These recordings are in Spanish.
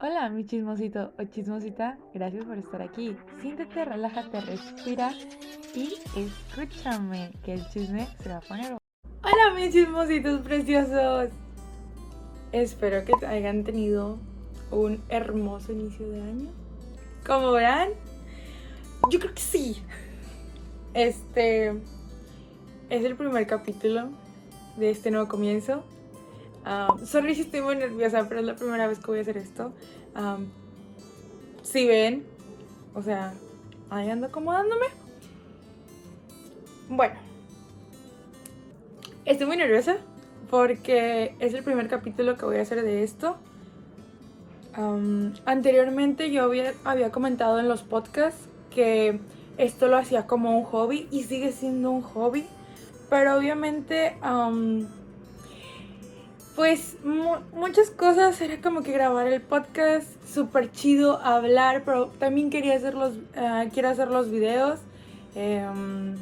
Hola, mi chismosito o chismosita, gracias por estar aquí. Siéntete, relájate, respira y escúchame, que el chisme se va a poner. Hola, mis chismositos preciosos. Espero que hayan tenido un hermoso inicio de año. Como verán, yo creo que sí. Este es el primer capítulo de este nuevo comienzo. Um, sorry si estoy muy nerviosa, pero es la primera vez que voy a hacer esto. si ven, o sea, ahí ando acomodándome. Bueno, estoy muy nerviosa porque es el primer capítulo que voy a hacer de esto. anteriormente yo había, había comentado en los podcasts que esto lo hacía como un hobby y sigue siendo un hobby, pero obviamente pues muchas cosas, era como que grabar el podcast, súper chido hablar, pero también quería hacer los, ah, quiero hacer los videos. Em,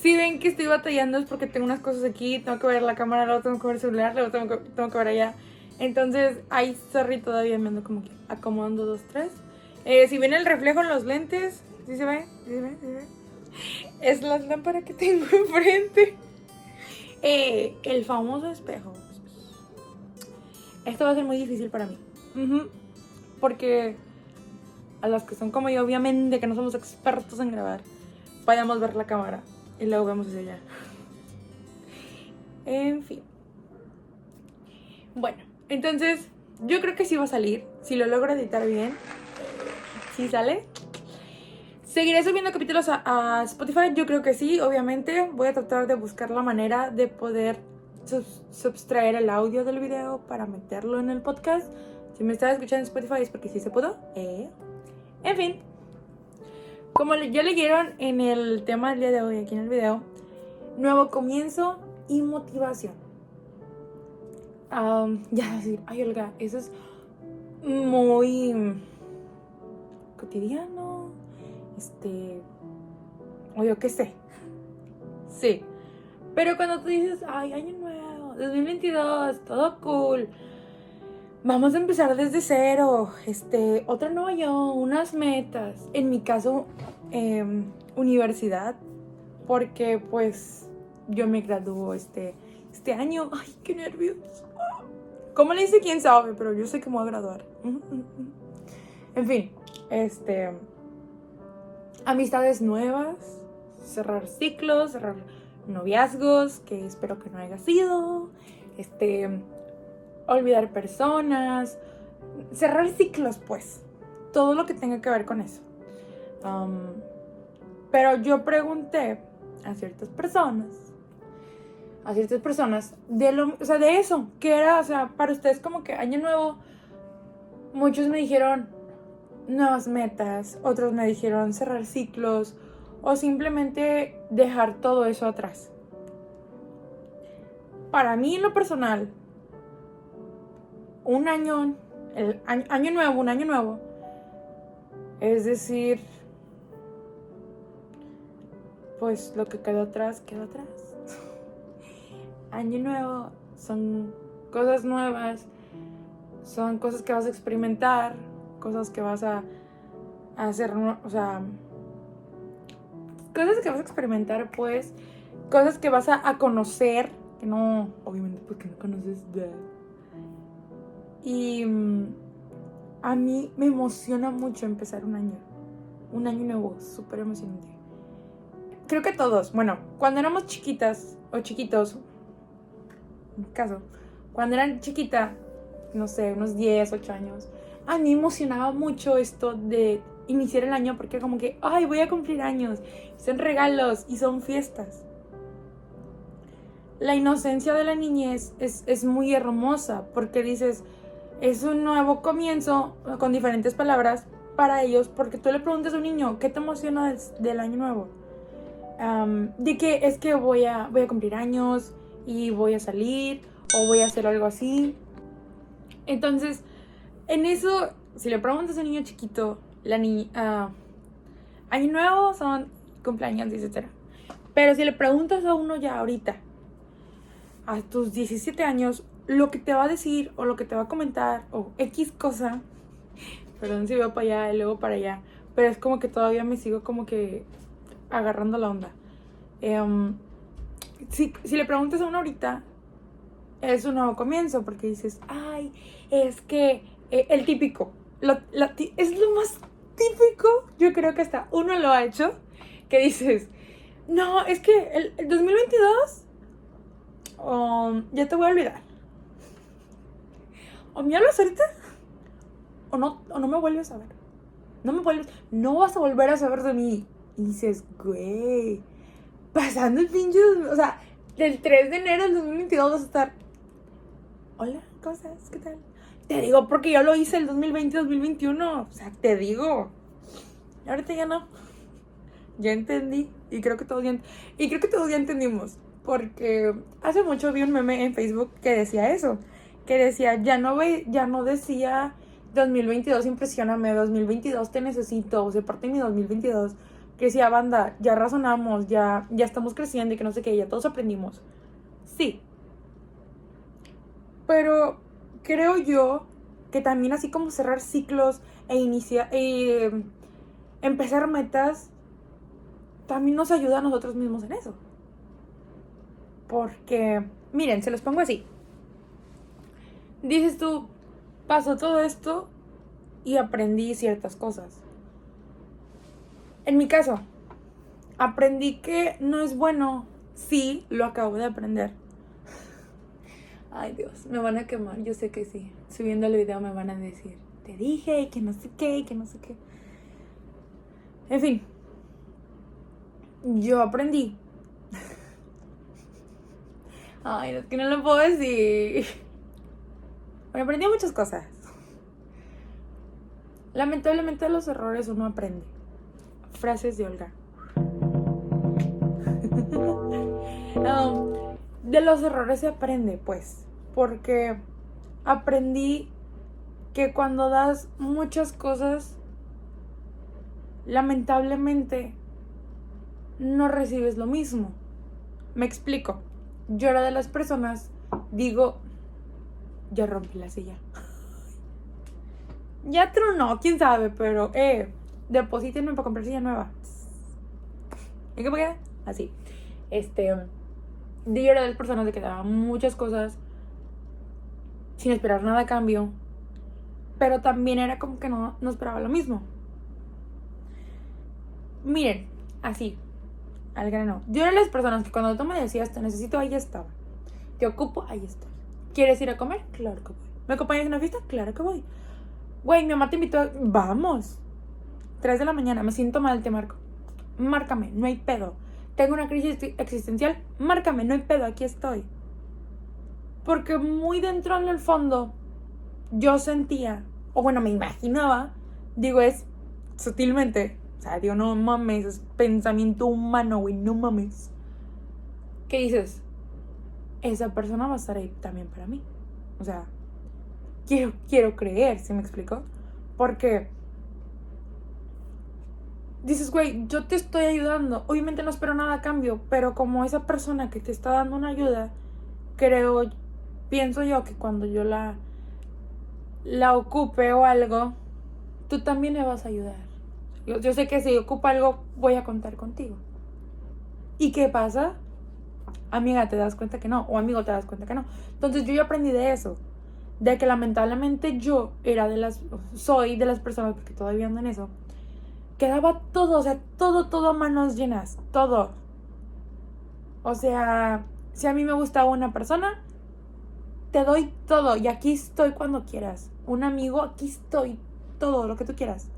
si ven que estoy batallando es porque tengo unas cosas aquí, tengo que ver la cámara, luego tengo que ver el celular, luego tengo que, tengo que ver allá. Entonces, ahí, sorry, todavía me ando como que acomodando dos, tres. Eh, si ven el reflejo en los lentes, ¿sí se ve? ¿Sí se ve? ¿Sí se ve? Es la lámpara que tengo enfrente. Eh, el famoso espejo. Esto va a ser muy difícil para mí. Porque a los que son como yo, obviamente que no somos expertos en grabar, vayamos a ver la cámara y luego vemos hacia allá. En fin. Bueno, entonces yo creo que sí va a salir. Si lo logro editar bien, sí sale. ¿Seguiré subiendo capítulos a, Spotify? Yo creo que sí, obviamente. Voy a tratar de buscar la manera de poder subtraer el audio del video para meterlo en el podcast. Si me estás escuchando en Spotify es porque sí se pudo. Eh. En fin. Como ya leyeron en el tema del día de hoy aquí en el video, nuevo comienzo y motivación. ya decir, ay Olga, eso es muy cotidiano este, o yo qué sé. Sí. Pero cuando tú dices, ay, año nuevo, 2022, todo cool. Vamos a empezar desde cero. Este, otro nuevo yo, unas metas. En mi caso, em, universidad. Porque pues yo me gradúo este, este año. Ay, qué nervios. ¿Cómo le dice? ¿Quién sabe? Pero yo sé que me voy a graduar. En fin, este amistades nuevas, cerrar ciclos, cerrar noviazgos, que espero que no haya sido, este, olvidar personas, cerrar ciclos, pues, todo lo que tenga que ver con eso. pero yo pregunté a ciertas personas, a ciertas personas, de, lo, o sea, de eso, que era, o sea, para ustedes como que año nuevo, muchos me dijeron, nuevas metas, otros me dijeron cerrar ciclos o simplemente dejar todo eso atrás. Para mí en lo personal, un año, el año, nuevo, un año nuevo, es decir, pues lo que quedó atrás, quedó atrás. año nuevo son cosas nuevas, son cosas que vas a experimentar, cosas que vas a, hacer, o sea, cosas que vas a experimentar, pues, cosas que vas a, conocer, que no, obviamente, porque no conoces de... Y mm, a mí me emociona mucho empezar un año, un año nuevo, súper emocionante. Creo que todos, bueno, cuando éramos chiquitas o chiquitos, en caso, cuando eran chiquita, no sé, unos 10, 8 años, a mí emocionaba mucho esto de iniciar el año porque como que, ay, voy a cumplir años, son regalos y son fiestas. La inocencia de la niñez es, muy hermosa porque dices, es un nuevo comienzo con diferentes palabras para ellos porque tú le preguntas a un niño, ¿qué te emociona del, año nuevo? de que es que voy a, voy a cumplir años y voy a salir o voy a hacer algo así. Entonces, en eso, si le preguntas a un niño chiquito, la niña, uh, año nuevo son cumpleaños, etc. Pero si le preguntas a uno ya ahorita, a tus 17 años, lo que te va a decir o lo que te va a comentar o X cosa, perdón si veo para allá y luego para allá, pero es como que todavía me sigo como que agarrando la onda. Em, si, le preguntas a uno ahorita, es un nuevo comienzo porque dices, ay, es que eh, el típico, es lo más típico, yo creo que hasta uno lo ha hecho, que dices, no, es que el, 2022 ya te voy a olvidar. O me hablas ahorita o no, o no me vuelves a ver. No me vuelves, no vas a volver a saber de mí. Y dices, güey, pasando el pinche, o sea, del 3 de enero del 2022 vas a estar, hola, ¿cómo estás? ¿Qué tal? Te digo porque yo lo hice el 2020-2021, o sea, te digo. Ahorita ya no. Ya entendí y creo que todos ya, y creo que todos ya entendimos. Porque hace mucho vi un meme en Facebook que decía eso. Que decía, ya no, ve, ya no decía 2022 impresioname, 2022 te necesito, o sea, parte de mi 2022. Que decía, banda, ya razonamos, ya, ya estamos creciendo y que no sé qué, ya todos aprendimos. Sí. Pero creo yo que también así como cerrar ciclos e iniciar, eh, empezar metas, también nos ayuda a nosotros mismos en eso. Porque, miren, se los pongo así. Dices tú, pasó todo esto y aprendí ciertas cosas. En mi caso, aprendí que no es bueno. Sí, lo acabo de aprender. Ay Dios, me van a quemar, yo sé que sí. Subiendo el video me van a decir, te dije que no sé qué, que no sé qué. En fin, yo aprendí. Ay, es que no lo puedo decir. Bueno, aprendí muchas cosas. Lamentablemente de los errores uno aprende. Frases de Olga. Um, de los errores se aprende, pues. Porque aprendí que cuando das muchas cosas, lamentablemente no recibes lo mismo. Me explico. Yo era de las personas, digo, ya rompí la silla. ya tronó, quién sabe, pero, eh, deposítenme para comprar silla nueva. ¿Y qué queda? Así. Este, era de las personas que daba muchas cosas sin esperar nada a cambio, pero también era como que no, no esperaba lo mismo. Miren, así, al grano. Yo era de las personas que cuando tú me decías, te necesito, ahí estaba. Te ocupo, ahí estoy. ¿Quieres ir a comer? Claro que voy. ¿Me acompañas a una fiesta? Claro que voy. Güey, mi mamá te invitó. A... Vamos. 3 de la mañana, me siento mal, te marco. Márcame, no hay pedo. Tengo una crisis existencial, márcame, no hay pedo, aquí estoy. Porque muy dentro en el fondo, yo sentía, o bueno, me imaginaba, digo, es sutilmente, o sea, digo, no mames, es pensamiento humano, güey, no mames. ¿Qué dices? Esa persona va a estar ahí también para mí. O sea, quiero, quiero creer, ¿sí me explico? Porque dices, güey, yo te estoy ayudando. Obviamente no espero nada a cambio, pero como esa persona que te está dando una ayuda, creo, pienso yo que cuando yo la, la ocupe o algo, tú también me vas a ayudar. Yo, sé que si ocupa algo, voy a contar contigo. ¿Y qué pasa? Amiga, te das cuenta que no, o amigo, te das cuenta que no. Entonces yo ya aprendí de eso, de que lamentablemente yo era de las, soy de las personas, porque todavía ando en eso, que daba todo, o sea, todo, todo a manos llenas, todo. O sea, si a mí me gustaba una persona, te doy todo y aquí estoy cuando quieras. Un amigo, aquí estoy, todo lo que tú quieras.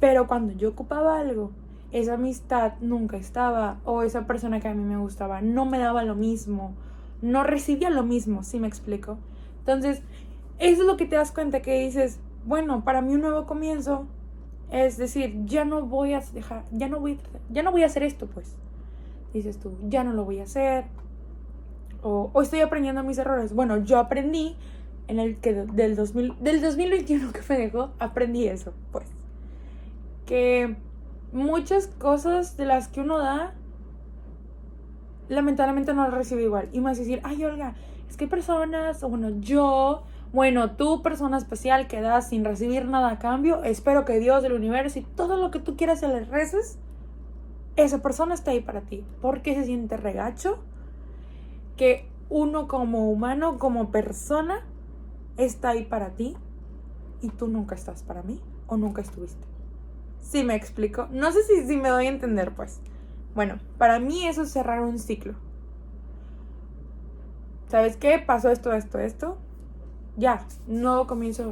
Pero cuando yo ocupaba algo, esa amistad nunca estaba, o esa persona que a mí me gustaba no me daba lo mismo, no recibía lo mismo, ¿sí me explico? Entonces, eso es lo que te das cuenta que dices, bueno, para mí un nuevo comienzo es decir, ya no voy a dejar, ya no voy, ya no voy a hacer esto, pues. Dices tú, ya no lo voy a hacer. O, o estoy aprendiendo mis errores. Bueno, yo aprendí en el que del, 2000, del 2021 que me dejó, aprendí eso, pues que muchas cosas de las que uno da, lamentablemente no las recibe igual. Y más decir, ay Olga, es que hay personas, o bueno, yo, bueno, tú, persona especial que das sin recibir nada a cambio, espero que Dios del universo y todo lo que tú quieras se le reces, esa persona está ahí para ti. Porque se siente regacho que uno como humano, como persona, está ahí para ti y tú nunca estás para mí o nunca estuviste. Sí, me explico. No sé si, si me doy a entender, pues. Bueno, para mí eso es cerrar un ciclo. ¿Sabes qué? Pasó esto, esto, esto. Ya, nuevo comienzo.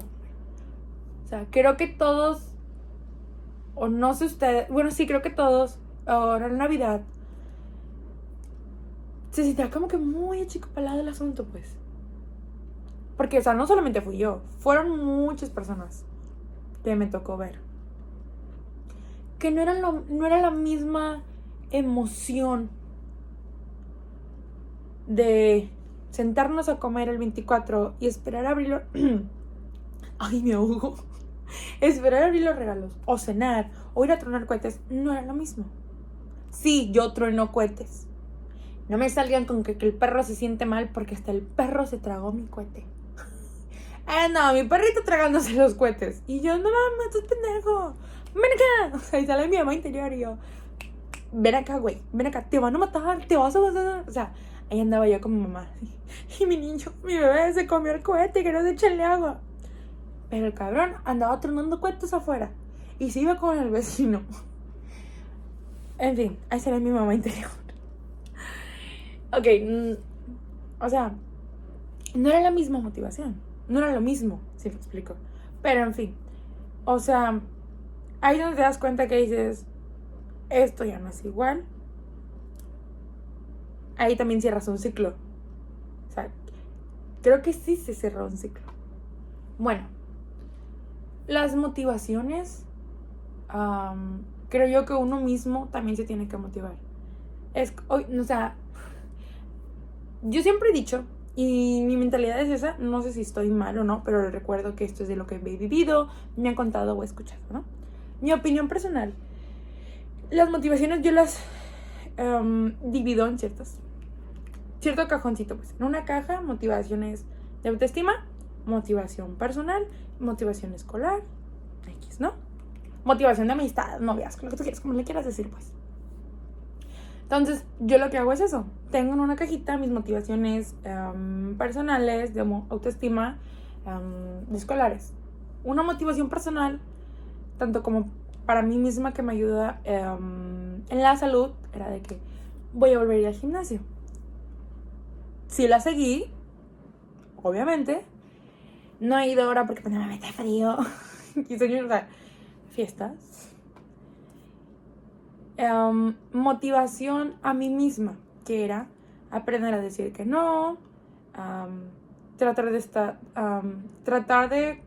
O sea, creo que todos, o no sé ustedes, bueno, sí, creo que todos, ahora en Navidad, se sentía como que muy achicopalado el asunto, pues. Porque, o sea, no solamente fui yo, fueron muchas personas que me tocó ver. Que no era, no era la misma emoción de sentarnos a comer el 24 y esperar a abrir Ay, me ahogo. esperar a abrir los regalos, o cenar, o ir a tronar cohetes, no era lo mismo. Sí, yo trueno cohetes. No me salgan con que, que el perro se siente mal porque hasta el perro se tragó mi cohete. Ah, no, mi perrito tragándose los cohetes. Y yo, no mames, estás pendejo. Ven acá. O sea, y sale mi mamá interior y yo, ven acá, güey, ven acá, te van a matar, te vas a matar. O sea, ahí andaba yo como mamá. Y mi niño, mi bebé se comió el cohete, que no se echarle agua. Pero el cabrón andaba tronando cohetes afuera. Y se iba con el vecino. En fin, ahí sale mi mamá interior. Ok, mm, o sea, no era la misma motivación. No era lo mismo, si lo explico. Pero en fin, o sea, ahí donde te das cuenta que dices, esto ya no es igual. Ahí también cierras un ciclo. O sea, creo que sí se cerró un ciclo. Bueno, las motivaciones, creo yo que uno mismo también se tiene que motivar. Es, o sea, yo siempre he dicho y mi mentalidad es esa, no sé si estoy mal o no, pero recuerdo que esto es de lo que he vivido, me han contado o escuchado, ¿no? Mi opinión personal, las motivaciones yo las divido en ciertas, cierto cajoncito, pues. En una caja, motivaciones de autoestima, motivación personal, motivación escolar, X, ¿no? Motivación de amistad, noviazgo, lo que tú quieras, como le quieras decir, pues. Entonces, yo lo que hago es eso. Tengo en una cajita mis motivaciones em, personales, de autoestima, um, de escolares. Una motivación personal, tanto como para mí misma que me ayuda em, en la salud, era de que voy a volver a ir al gimnasio. Si la seguí, obviamente. No he ido ahora porque pues, me mete frío. soy, o sea, fiestas Em, motivación a mí misma, que era aprender a decir que no, tratar de estar, tratar de,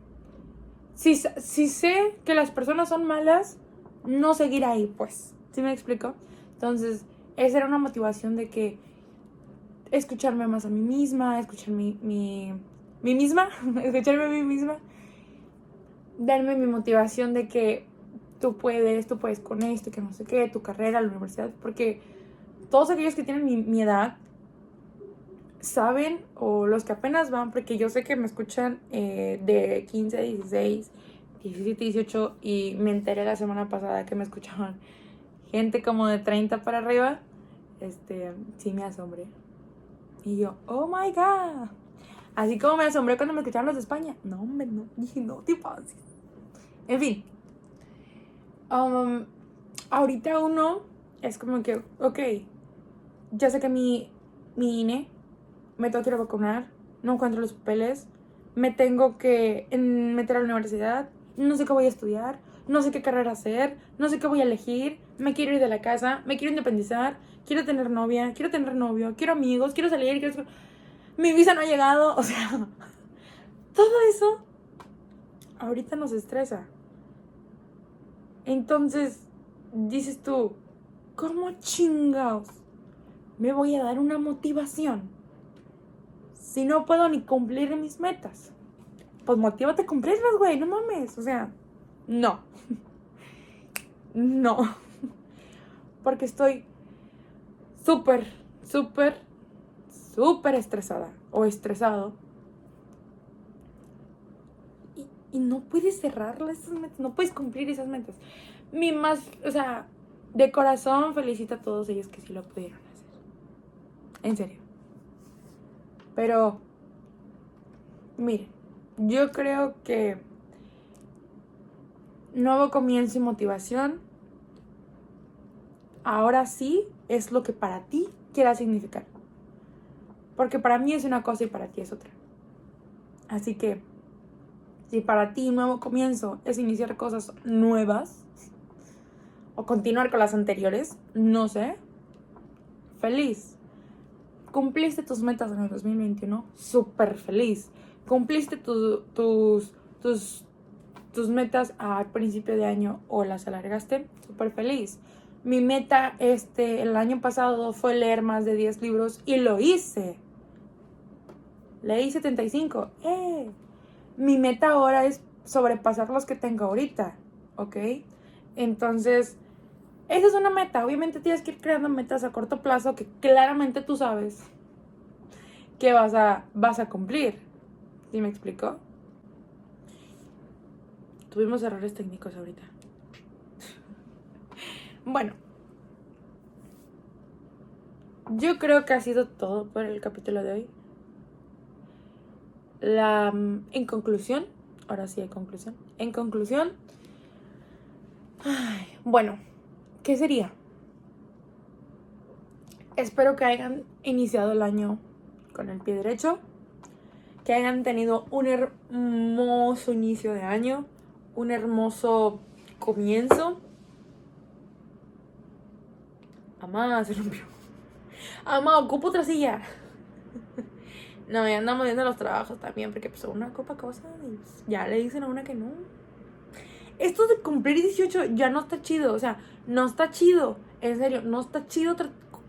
si, si sé que las personas son malas, no seguir ahí, pues, ¿sí me explico? Entonces, esa era una motivación de que escucharme más a mí misma, escuchar mi, mi, mi misma, escucharme a mí misma, darme mi motivación de que tú puedes, tú puedes con esto, que no sé qué, tu carrera, la universidad, porque todos aquellos que tienen mi, edad saben, o los que apenas van, porque yo sé que me escuchan eh, de 15, 16, 17, 18, y me enteré la semana pasada que me escuchaban gente como de 30 para arriba, este, sí me asombré. Y yo, oh my god. Así como me asombré cuando me escuchaban los de España. No, hombre, no, dije, no te pases. En fin, Um, ahorita uno es como que, ok, ya sé que mi, mi INE me tengo que ir a vacunar, no encuentro los papeles, me tengo que meter a la universidad, no sé qué voy a estudiar, no sé qué carrera hacer, no sé qué voy a elegir, me quiero ir de la casa, me quiero independizar, quiero tener novia, quiero tener novio, quiero amigos, quiero salir, quiero... Mi visa no ha llegado, o sea, todo eso ahorita nos estresa. Entonces, dices tú, ¿cómo chingados me voy a dar una motivación si no puedo ni cumplir mis metas? Pues motívate a cumplirlas, güey, no mames, o sea, no. no. Porque estoy súper, súper, súper estresada o estresado y, no puedes cerrar esas metas, no puedes cumplir esas metas. Mi más, o sea, de corazón felicito a todos ellos que sí lo pudieron hacer. En serio. Pero, miren, yo creo que nuevo comienzo y motivación, ahora sí es lo que para ti quiera significar. Porque para mí es una cosa y para ti es otra. Así que, si para ti nuevo comienzo es iniciar cosas nuevas o continuar con las anteriores, no sé, feliz. Cumpliste tus metas en el 2021, súper feliz. Cumpliste tus, tus, tus metas al principio de año o las alargaste, súper feliz. Mi meta este, el año pasado fue leer más de 10 libros y lo hice. Leí 75. ¡Eh! Mi meta ahora es sobrepasar los que tengo ahorita. ¿Ok? Entonces, esa es una meta. Obviamente tienes que ir creando metas a corto plazo que claramente tú sabes que vas a, vas a cumplir. ¿Sí me explico? Tuvimos errores técnicos ahorita. Bueno, yo creo que ha sido todo por el capítulo de hoy. La, en conclusión, ahora sí hay conclusión. En conclusión, bueno, ¿qué sería? Espero que hayan iniciado el año con el pie derecho, que hayan tenido un hermoso inicio de año, un hermoso comienzo Amá, se rompió. Amá, ocupo otra silla. no, ya andamos viendo los trabajos también, porque pues una copa cosa y ya le dicen a una que no. Esto de cumplir 18 ya no está chido, o sea, no está chido. En serio, no está chido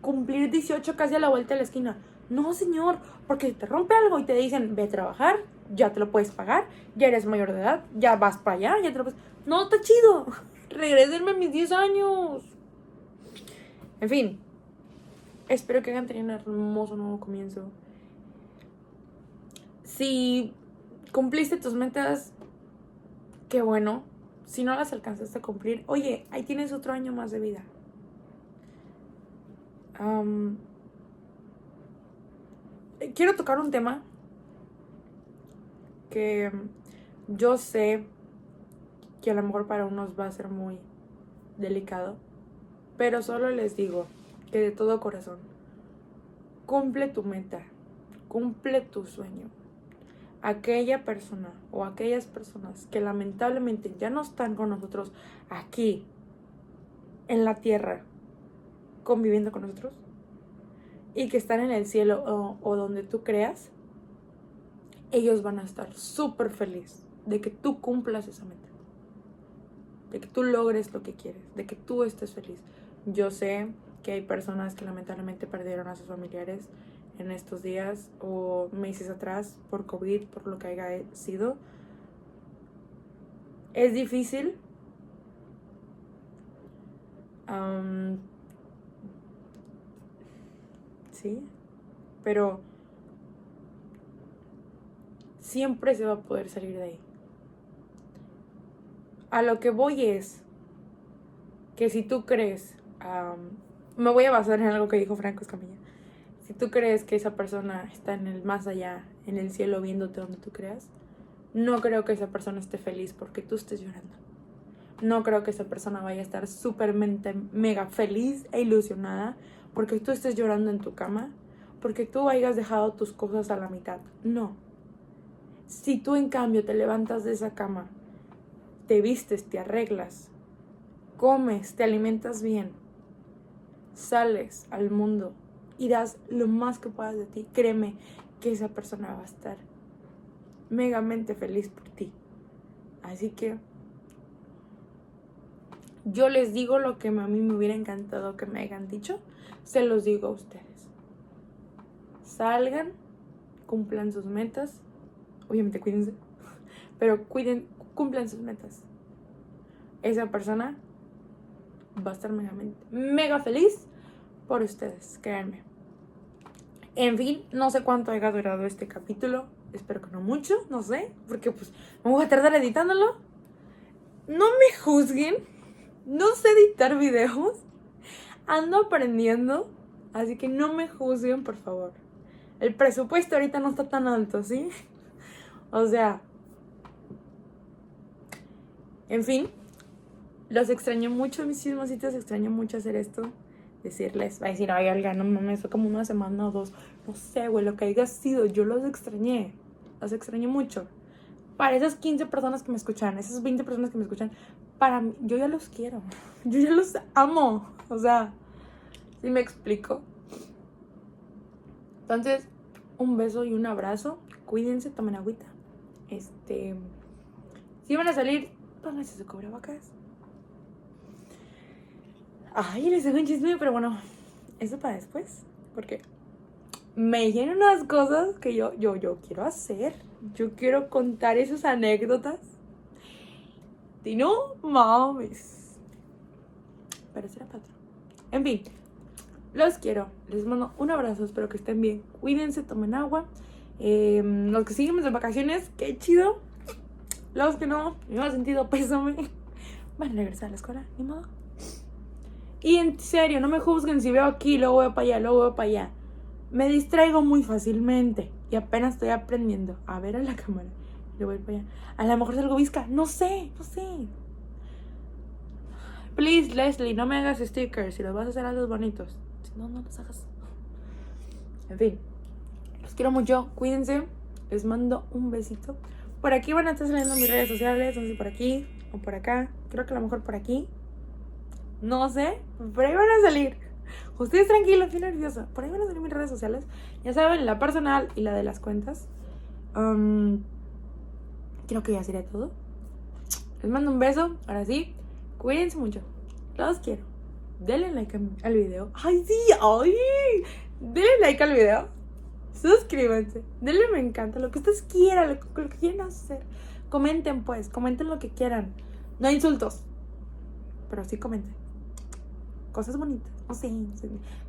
cumplir 18 casi a la vuelta de la esquina. No, señor, porque te rompe algo y te dicen, ve a trabajar, ya te lo puedes pagar, ya eres mayor de edad, ya vas para allá, ya te lo puedes... No, está chido. Regrésenme mis 10 años. En fin, espero que hayan tenido un hermoso nuevo comienzo. Si cumpliste tus metas, qué bueno. Si no las alcanzaste a cumplir, oye, ahí tienes otro año más de vida. quiero tocar un tema que yo sé que a lo mejor para unos va a ser muy delicado pero solo les digo que de todo corazón, cumple tu meta, cumple tu sueño. Aquella persona o aquellas personas que lamentablemente ya no están con nosotros aquí, en la tierra, conviviendo con nosotros, y que están en el cielo o, o donde tú creas, ellos van a estar súper felices de que tú cumplas esa meta, de que tú logres lo que quieres, de que tú estés feliz. Yo sé que hay personas que lamentablemente perdieron a sus familiares en estos días o meses atrás por COVID, por lo que haya sido. Es difícil. sí, pero siempre se va a poder salir de ahí. A lo que voy es que si tú crees me voy a basar en algo que dijo Franco Escamilla. Si tú crees que esa persona está en el más allá, en el cielo, viéndote donde tú creas, no creo que esa persona esté feliz porque tú estés llorando. No creo que esa persona vaya a estar súpermente mega feliz e ilusionada porque tú estés llorando en tu cama, porque tú hayas dejado tus cosas a la mitad. No. Si tú en cambio te levantas de esa cama, te vistes, te arreglas, comes, te alimentas bien, sales al mundo y das lo más que puedas de ti, créeme que esa persona va a estar megamente feliz por ti. Así que yo les digo lo que a mí me hubiera encantado que me hayan dicho, se los digo a ustedes. Salgan, cumplan sus metas, obviamente cuídense, pero cuiden, cumplan sus metas. Esa persona va a estar mega, mega feliz por ustedes, créanme. En fin, no sé cuánto haya durado este capítulo. Espero que no mucho, no sé, porque pues me a tardar editándolo. No me juzguen. No sé editar videos. Ando aprendiendo. Así que no me juzguen, por favor. El presupuesto ahorita no está tan alto, ¿sí? O sea. En fin. Los extraño mucho, mis chismositos. Extraño mucho hacer esto. Decirles, va a decir, ay, Olga, no mames, fue como una semana o dos. No sé, güey, lo que haya sido. Yo los extrañé. Los extraño mucho. Para esas 15 personas que me escuchan, esas 20 personas que me escuchan, para mí, yo ya los quiero. Yo ya los amo. O sea, si me explico. Entonces, un beso y un abrazo. Cuídense, tomen agüita. Este. Si van a salir, pónganse su cubrebocas. Ay, les hago un chisme, pero bueno, eso para después. Porque me dijeron unas cosas que yo, yo, yo quiero hacer. Yo quiero contar esas anécdotas. Y no mames. Pero será patrón. En fin, los quiero. Les mando un abrazo. Espero que estén bien. Cuídense, tomen agua. Em, los que siguen de vacaciones, qué chido. Los que no, me ha sentido pésame. Van a regresar a la escuela, ni modo. Y en serio, no me juzguen si veo aquí, luego voy para allá, luego voy para allá. Me distraigo muy fácilmente y apenas estoy aprendiendo a ver a la cámara. Y voy para allá. A lo mejor salgo visca. No sé, no sé. Please, Leslie, no me hagas stickers. Si los vas a hacer, los bonitos. No, no los hagas. En fin, los quiero mucho. Cuídense. Les mando un besito. Por aquí van a estar saliendo mis redes sociales. No sé por aquí o por acá. Creo que a lo mejor por aquí. No sé. Por ahí van a salir. Ustedes tranquilos, estoy nerviosa. Por ahí van a salir mis redes sociales. Ya saben, la personal y la de las cuentas. Um, creo que ya sería todo. Les mando un beso. Ahora sí. Cuídense mucho. Los quiero denle like al video. ¡Ay, sí! ¡Ay! Denle like al video. Suscríbanse. Denle me encanta. Lo que ustedes quieran, lo, que quieran hacer. Comenten, pues. Comenten lo que quieran. No hay insultos. Pero sí comenten. Cosas bonitas. No sé.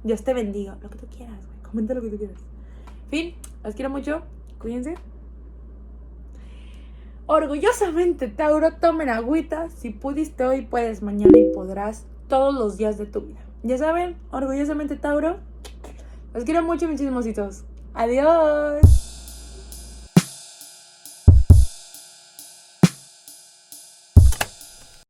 Dios te bendiga. Lo que tú quieras, güey. Comenta lo que tú quieras. Fin. Los quiero mucho. Cuídense. Orgullosamente, Tauro, tomen agüita. Si pudiste hoy, puedes mañana y podrás todos los días de tu vida. Ya saben, orgullosamente Tauro. Los quiero mucho, mis chismositos. Adiós.